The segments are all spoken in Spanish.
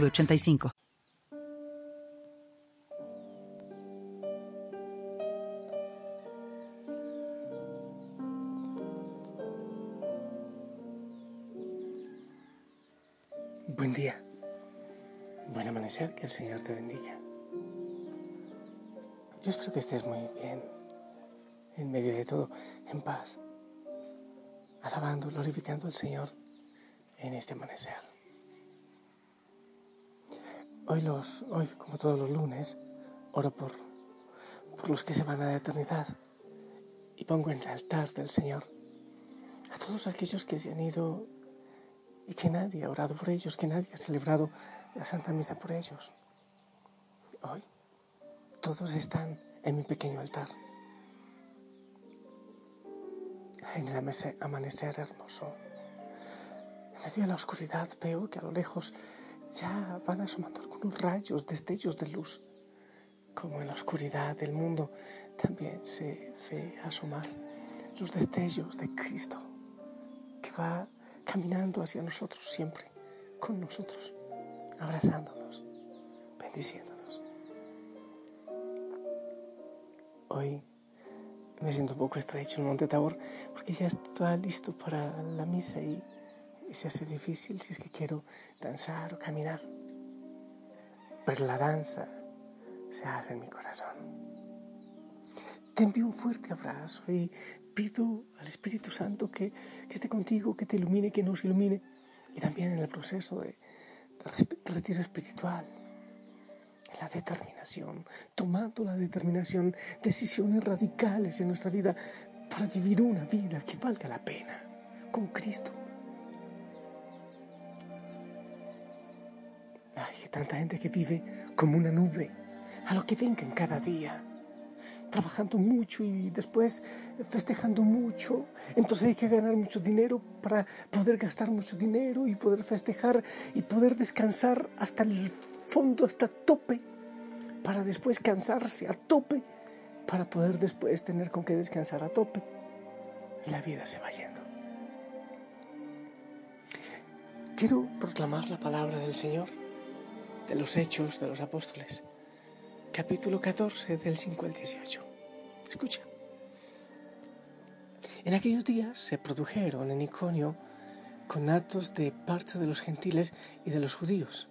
906985. Buen día, buen amanecer, que el Señor te bendiga. Yo espero que estés muy bien, en medio de todo, en paz, alabando, glorificando al Señor en este amanecer. Hoy, los, hoy como todos los lunes, oro por, por los que se van a la eternidad y pongo en el altar del Señor a todos aquellos que se han ido y que nadie ha orado por ellos, que nadie ha celebrado la Santa Misa por ellos. Hoy todos están en mi pequeño altar. En el amanecer hermoso, en medio de la oscuridad, veo que a lo lejos ya van asomando algunos rayos, destellos de luz. Como en la oscuridad del mundo también se ve asomar los destellos de Cristo que va caminando hacia nosotros siempre, con nosotros, abrazándonos, bendiciéndonos. Hoy me siento un poco estrecho en Monte Tabor porque ya está listo para la misa y, se hace difícil si es que quiero danzar o caminar. Pero la danza se hace en mi corazón. Te envío un fuerte abrazo y pido al Espíritu Santo que, esté contigo, que te ilumine, que nos ilumine. Y también en el proceso de, retiro espiritual, la determinación, tomando la determinación, decisiones radicales en nuestra vida para vivir una vida que valga la pena con Cristo. Tanta gente que vive como una nube, a lo que venga en cada día trabajando mucho y después festejando mucho. Entonces hay que ganar mucho dinero para poder gastar mucho dinero y poder festejar y poder descansar hasta el fondo, hasta tope, para después cansarse a tope, para poder después tener con qué descansar a tope. Y la vida se va yendo. Quiero proclamar la palabra del Señor, de los hechos de los apóstoles capítulo 14 del 5 al 18. Escucha. En aquellos días se produjeron en Iconio conatos de parte de los gentiles y de los judíos,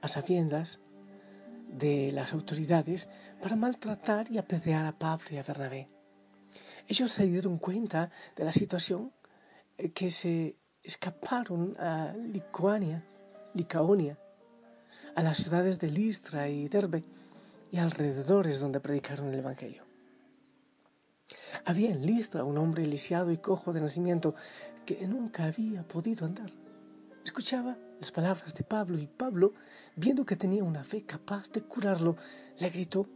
a sabiendas de las autoridades para maltratar y apedrear a Pablo y a Bernabé. Ellos se dieron cuenta de la situación eh, que se escaparon a Licoania, Licaonia, a las ciudades de Listra y Derbe, y alrededores donde predicaron el Evangelio. Había en Listra un hombre lisiado y cojo de nacimiento que nunca había podido andar. Escuchaba las palabras de Pablo y Pablo, viendo que tenía una fe capaz de curarlo, le gritó,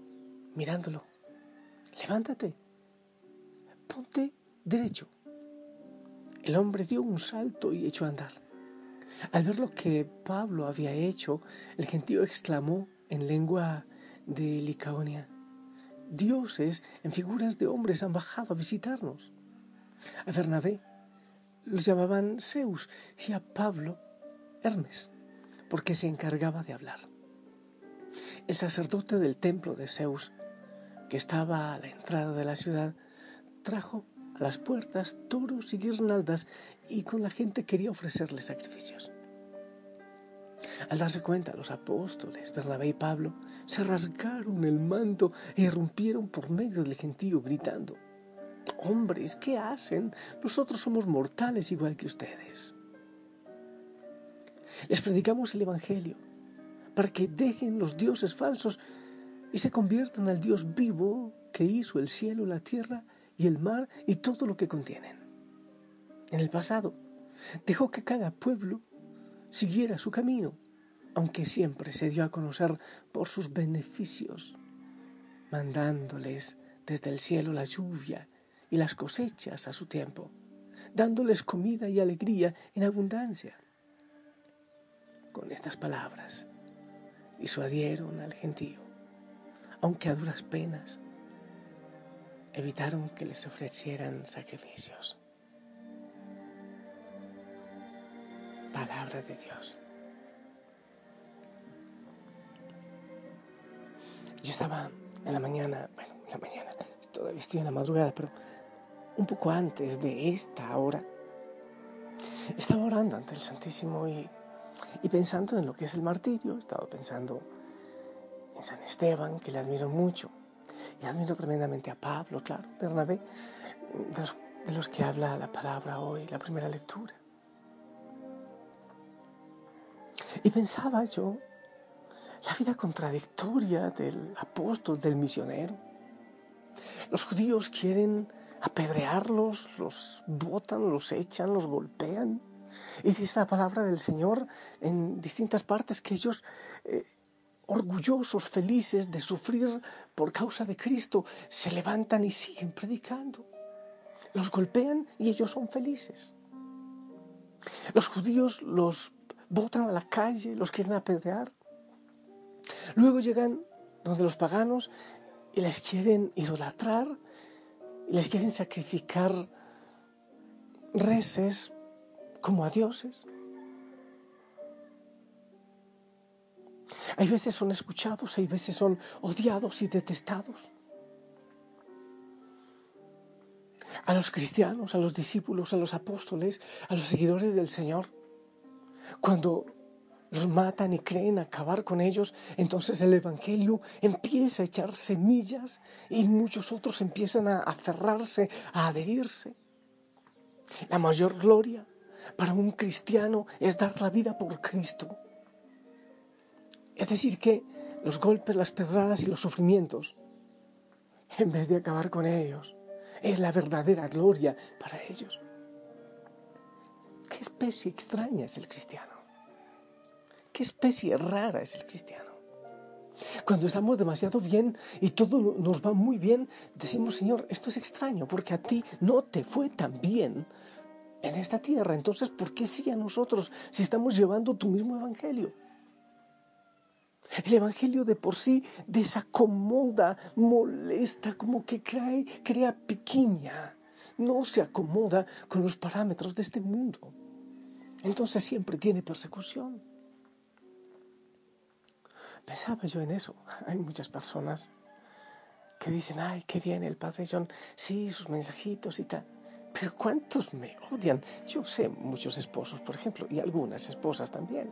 mirándolo, levántate, ponte derecho. El hombre dio un salto y echó a andar. Al ver lo que Pablo había hecho, el gentío exclamó en lengua de Licaonia. Dioses en figuras de hombres han bajado a visitarnos. A Bernabé los llamaban Zeus y a Pablo Hermes, porque se encargaba de hablar. El sacerdote del templo de Zeus, que estaba a la entrada de la ciudad, trajo a las puertas toros y guirnaldas y con la gente quería ofrecerle sacrificios. Al darse cuenta, los apóstoles, Bernabé y Pablo, se rasgaron el manto e irrumpieron por medio del gentío gritando, Hombres, ¿qué hacen? Nosotros somos mortales igual que ustedes. Les predicamos el Evangelio para que dejen los dioses falsos y se conviertan al Dios vivo que hizo el cielo, la tierra y el mar y todo lo que contienen. En el pasado dejó que cada pueblo siguiera su camino aunque siempre se dio a conocer por sus beneficios, mandándoles desde el cielo la lluvia y las cosechas a su tiempo, dándoles comida y alegría en abundancia. Con estas palabras disuadieron al gentío, aunque a duras penas evitaron que les ofrecieran sacrificios. Palabra de Dios. Yo estaba en la mañana, bueno, en la mañana, todavía estoy en la madrugada, pero un poco antes de esta hora, estaba orando ante el Santísimo y, y pensando en lo que es el martirio, estaba pensando en San Esteban, que le admiro mucho, y admiro tremendamente a Pablo, claro, Bernabé, de los, que habla la palabra hoy, la primera lectura. Y pensaba yo la vida contradictoria del apóstol, del misionero. Los judíos quieren apedrearlos, los botan, los echan, los golpean. Y dice la palabra del Señor en distintas partes que ellos eh, orgullosos, felices de sufrir por causa de Cristo, se levantan y siguen predicando. Los golpean y ellos son felices. Los judíos los botan a la calle, los quieren apedrear. Luego llegan donde los paganos y les quieren idolatrar, y les quieren sacrificar reces como a dioses. Hay veces son escuchados, hay veces son odiados y detestados. A los cristianos, a los discípulos, a los apóstoles, a los seguidores del Señor, cuando los matan y creen acabar con ellos, entonces el Evangelio empieza a echar semillas y muchos otros empiezan a aferrarse, a adherirse. La mayor gloria para un cristiano es dar la vida por Cristo. Es decir, que los golpes, las pedradas y los sufrimientos, en vez de acabar con ellos, es la verdadera gloria para ellos. ¿Qué especie extraña es el cristiano? ¿Qué especie rara es el cristiano? Cuando estamos demasiado bien y todo nos va muy bien, decimos, Señor, esto es extraño porque a ti no te fue tan bien en esta tierra. Entonces, ¿por qué sí a nosotros si estamos llevando tu mismo evangelio? El Evangelio de por sí desacomoda, molesta, como que crea, crea pequeña. No se acomoda con los parámetros de este mundo. Entonces siempre tiene persecución. Pensaba yo en eso. Hay muchas personas que dicen, ay, qué bien el Padre John, sí, sus mensajitos y tal. Pero ¿cuántos me odian? Yo sé muchos esposos, por ejemplo, y algunas esposas también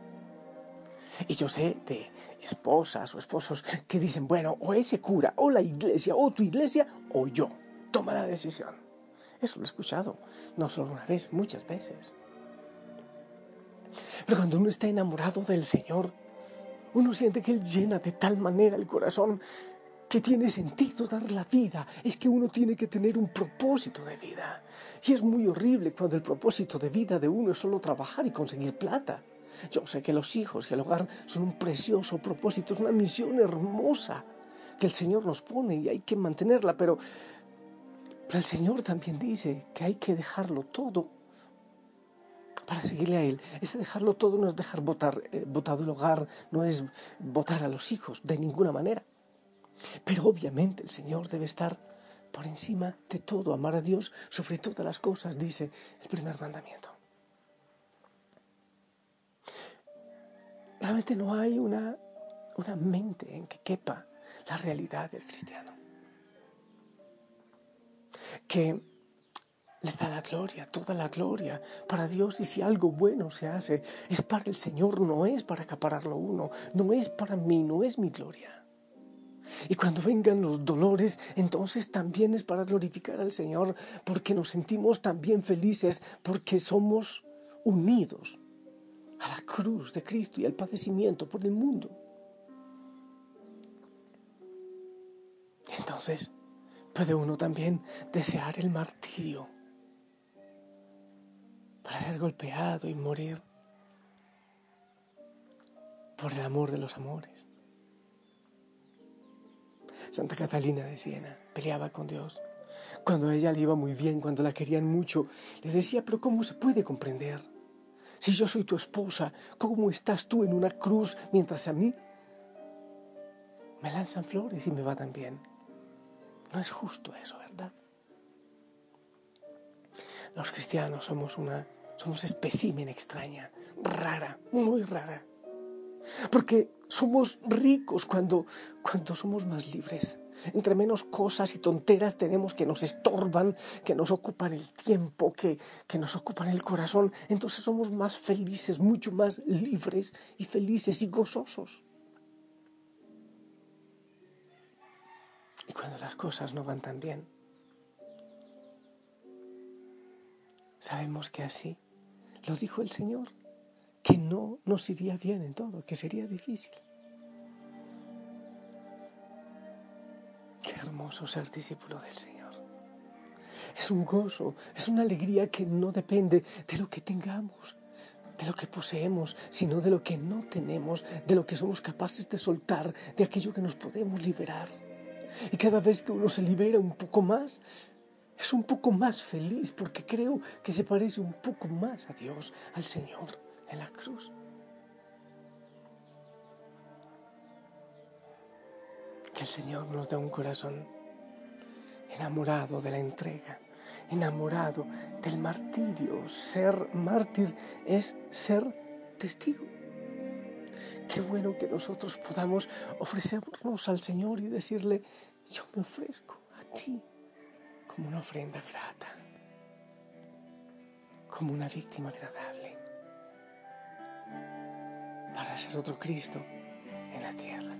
y yo sé de esposas o esposos que dicen, bueno, o ese cura, o la iglesia, o tu iglesia, o yo. Toma la decisión. Eso lo he escuchado, no solo una vez, muchas veces. Pero cuando uno está enamorado del Señor, uno siente que Él llena de tal manera el corazón que tiene sentido dar la vida. Es que uno tiene que tener un propósito de vida. Y es muy horrible cuando el propósito de vida de uno es solo trabajar y conseguir plata. Yo sé que los hijos y el hogar son un precioso propósito, es una misión hermosa que el Señor nos pone y hay que mantenerla, pero, el Señor también dice que hay que dejarlo todo para seguirle a Él. Ese dejarlo todo no es dejar botar, eh, botado el hogar, no es votar a los hijos, de ninguna manera. Pero obviamente el Señor debe estar por encima de todo, amar a Dios sobre todas las cosas, dice el primer mandamiento. Realmente no hay una, una mente en que quepa la realidad del cristiano. Que le da la gloria, toda la gloria para Dios y si algo bueno se hace es para el Señor, no es para acapararlo uno, no es para mí, no es mi gloria. Y cuando vengan los dolores, entonces también es para glorificar al Señor, porque nos sentimos también felices, porque somos unidos a la cruz de Cristo y al padecimiento por el mundo. Entonces puede uno también desear el martirio para ser golpeado y morir. por el amor de los amores. Santa Catalina de Siena peleaba con Dios. Cuando ella le iba muy bien, cuando la querían mucho, le decía, pero ¿cómo se puede comprender? Si yo soy tu esposa, ¿cómo estás tú en una cruz mientras a mí me lanzan flores y me va tan bien? No es justo eso, ¿verdad? Los cristianos somos una somos espécimen extraña, rara, muy rara. Porque somos ricos cuando, cuando somos más libres. Entre menos cosas y tonteras tenemos que nos estorban, que nos ocupan el tiempo, que, que nos ocupan el corazón, entonces somos más felices, mucho más libres y felices y gozosos. Y cuando las cosas no van tan bien, sabemos que así lo dijo el Señor, que no nos iría bien en todo, que sería difícil. Qué hermoso ser discípulo del Señor. Es un gozo, es una alegría que no depende de lo que tengamos, de lo que poseemos, sino de lo que no tenemos, de lo que somos capaces de soltar, de aquello que nos podemos liberar. Y cada vez que uno se libera un poco más, es un poco más feliz porque creo que se parece un poco más a Dios, al Señor en la cruz. Que el Señor nos dé un corazón enamorado de la entrega, enamorado del martirio. Ser mártir es ser testigo. Qué bueno que nosotros podamos ofrecernos al Señor y decirle, yo me ofrezco a ti como una ofrenda grata, como una víctima agradable, para ser otro Cristo en la tierra.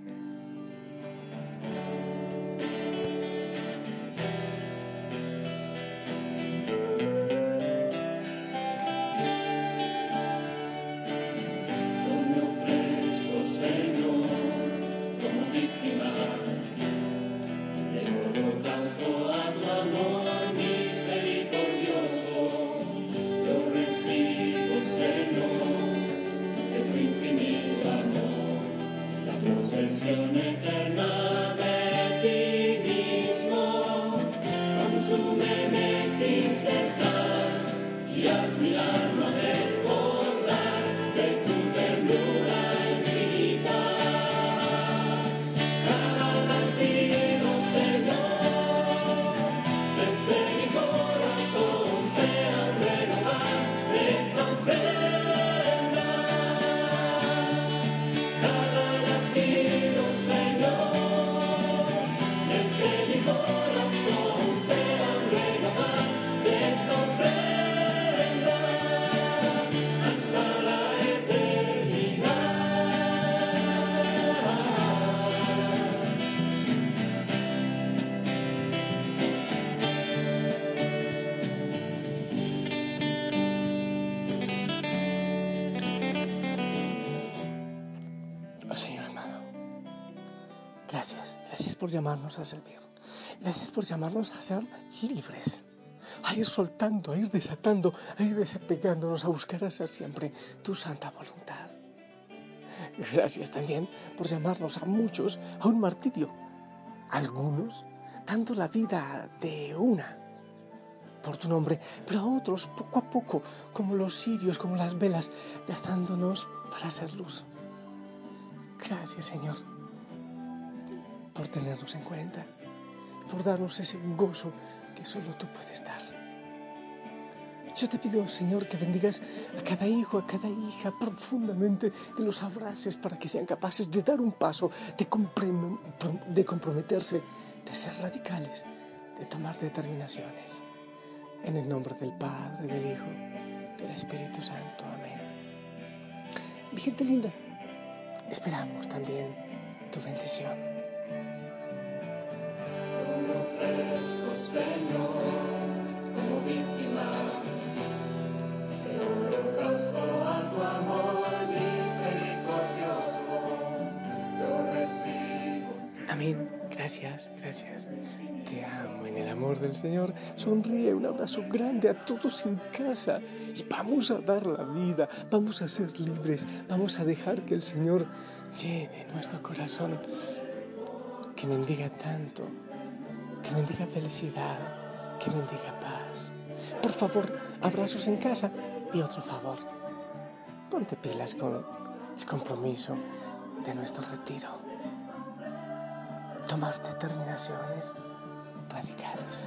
Gracias, gracias por llamarnos a servir. Gracias por llamarnos a ser libres, a ir soltando, a ir desatando, a ir desapegándonos, a buscar hacer siempre tu santa voluntad. Gracias también por llamarnos a muchos a un martirio. Algunos dando la vida de una por tu nombre, pero a otros poco a poco, como los sirios, como las velas, gastándonos para hacer luz. Gracias, Señor por tenernos en cuenta, por darnos ese gozo que solo tú puedes dar. Yo te pido, Señor, que bendigas a cada hijo, a cada hija profundamente, que los abraces para que sean capaces de dar un paso, de, de comprometerse, de ser radicales, de tomar determinaciones. En el nombre del Padre, del Hijo, del Espíritu Santo. Amén. Mi gente linda, esperamos también tu bendición. Gracias, gracias. Te amo en el amor del Señor. Sonríe, un abrazo grande a todos en casa. Y vamos a dar la vida, vamos a ser libres, vamos a dejar que el Señor llene nuestro corazón. Que bendiga tanto, que bendiga felicidad, que bendiga paz. Por favor, abrazos en casa y otro favor. Ponte pilas con el compromiso de nuestro retiro tomar determinaciones radicales.